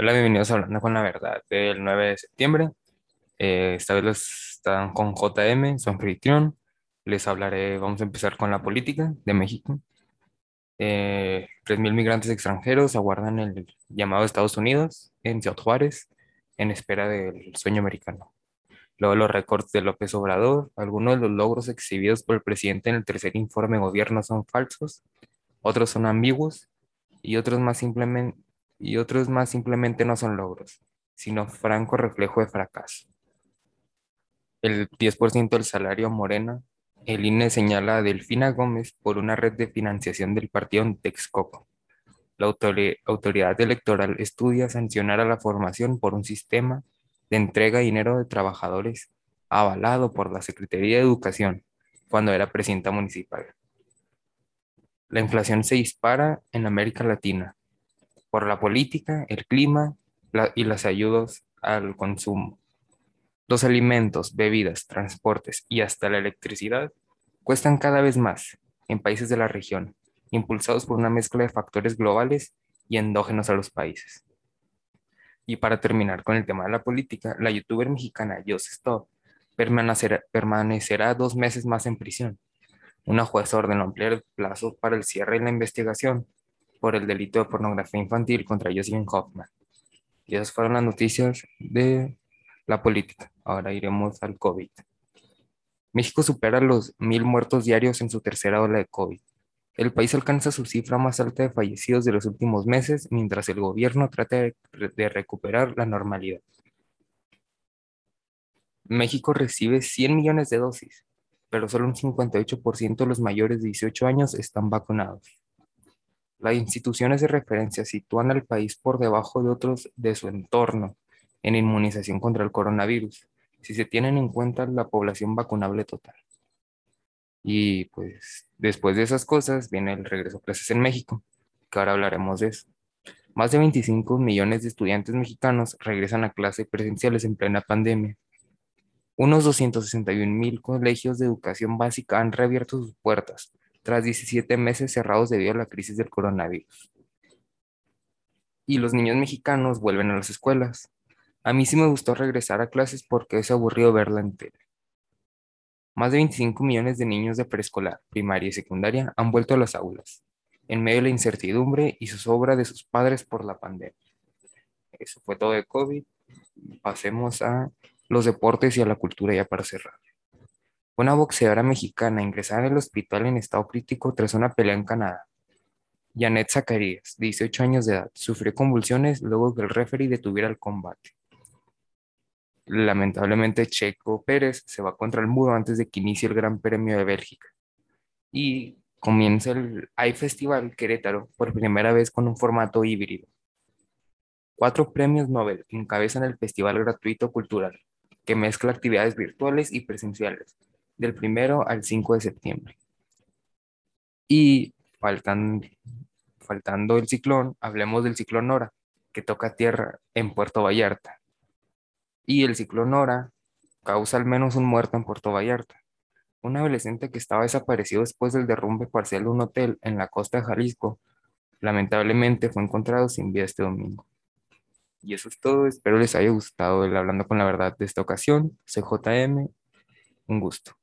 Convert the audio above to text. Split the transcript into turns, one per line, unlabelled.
Hola, bienvenidos a Hablando con la Verdad del 9 de septiembre. Eh, esta vez los están con JM, su anfitrión. Les hablaré, vamos a empezar con la política de México. Eh, 3.000 migrantes extranjeros aguardan el llamado de Estados Unidos en Ciudad Juárez en espera del sueño americano. Luego los récords de López Obrador, algunos de los logros exhibidos por el presidente en el tercer informe de gobierno son falsos, otros son ambiguos y otros más simplemente y otros más simplemente no son logros, sino franco reflejo de fracaso. El 10% del salario Morena, el INE señala a Delfina Gómez por una red de financiación del partido en Texcoco. La autoridad electoral estudia sancionar a la formación por un sistema de entrega de dinero de trabajadores avalado por la Secretaría de Educación cuando era presidenta municipal. La inflación se dispara en América Latina por la política, el clima y las ayudas al consumo. Los alimentos, bebidas, transportes y hasta la electricidad cuestan cada vez más en países de la región, impulsados por una mezcla de factores globales y endógenos a los países. Y para terminar con el tema de la política, la youtuber mexicana Joseph Stop permanecerá, permanecerá dos meses más en prisión. Una jueza ordenó ampliar el plazo para el cierre de la investigación por el delito de pornografía infantil contra Jocelyn Hoffman. Y esas fueron las noticias de la política. Ahora iremos al COVID. México supera los mil muertos diarios en su tercera ola de COVID. El país alcanza su cifra más alta de fallecidos de los últimos meses mientras el gobierno trata de, de recuperar la normalidad. México recibe 100 millones de dosis, pero solo un 58% de los mayores de 18 años están vacunados. Las instituciones de referencia sitúan al país por debajo de otros de su entorno en inmunización contra el coronavirus, si se tienen en cuenta la población vacunable total. Y pues después de esas cosas viene el regreso a clases en México, que ahora hablaremos de eso. Más de 25 millones de estudiantes mexicanos regresan a clases presenciales en plena pandemia. Unos 261 mil colegios de educación básica han reabierto sus puertas tras 17 meses cerrados debido a la crisis del coronavirus. Y los niños mexicanos vuelven a las escuelas. A mí sí me gustó regresar a clases porque es aburrido verla entera. Más de 25 millones de niños de preescolar, primaria y secundaria han vuelto a las aulas, en medio de la incertidumbre y zozobra de sus padres por la pandemia. Eso fue todo de COVID. Pasemos a los deportes y a la cultura ya para cerrar. Una boxeadora mexicana ingresada en el hospital en estado crítico tras una pelea en Canadá. Janet Zacarías, 18 años de edad, sufrió convulsiones luego que el referee detuviera el combate. Lamentablemente, Checo Pérez se va contra el muro antes de que inicie el Gran Premio de Bélgica. Y comienza el iFestival Querétaro por primera vez con un formato híbrido. Cuatro premios Nobel encabezan el festival gratuito cultural, que mezcla actividades virtuales y presenciales, del primero al 5 de septiembre. Y faltan, faltando el ciclón, hablemos del ciclón Nora, que toca tierra en Puerto Vallarta. Y el ciclón Nora causa al menos un muerto en Puerto Vallarta. Un adolescente que estaba desaparecido después del derrumbe parcial de un hotel en la costa de Jalisco, lamentablemente fue encontrado sin vida este domingo. Y eso es todo, espero les haya gustado el Hablando con la Verdad de esta ocasión. CJM, un gusto.